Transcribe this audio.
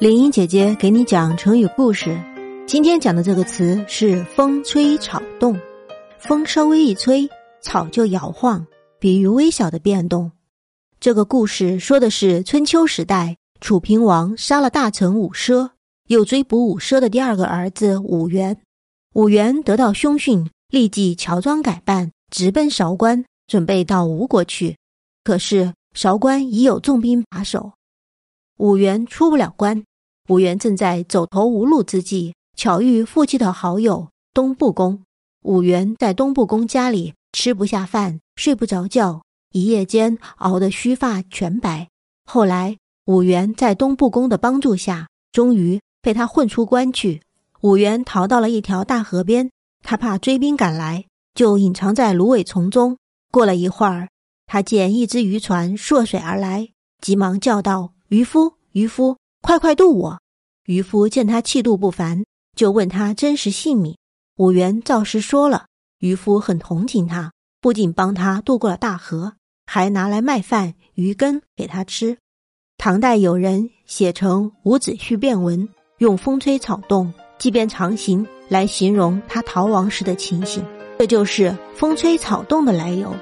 林英姐姐给你讲成语故事，今天讲的这个词是“风吹草动”。风稍微一吹，草就摇晃，比喻微小的变动。这个故事说的是春秋时代，楚平王杀了大臣伍奢，又追捕伍奢的第二个儿子伍元。伍元得到凶讯，立即乔装改扮，直奔韶关，准备到吴国去。可是韶关已有重兵把守，五元出不了关。五元正在走投无路之际，巧遇父亲的好友东部公。五元在东部公家里吃不下饭，睡不着觉，一夜间熬得须发全白。后来，五元在东部公的帮助下，终于被他混出关去。五元逃到了一条大河边，他怕追兵赶来，就隐藏在芦苇丛中。过了一会儿，他见一只渔船涉水而来，急忙叫道：“渔夫，渔夫！”快快渡我！渔夫见他气度不凡，就问他真实姓名。武元照实说了。渔夫很同情他，不仅帮他渡过了大河，还拿来麦饭、鱼羹给他吃。唐代有人写成《伍子胥变文》，用“风吹草动，即便长行”来形容他逃亡时的情形，这就是“风吹草动”的来由。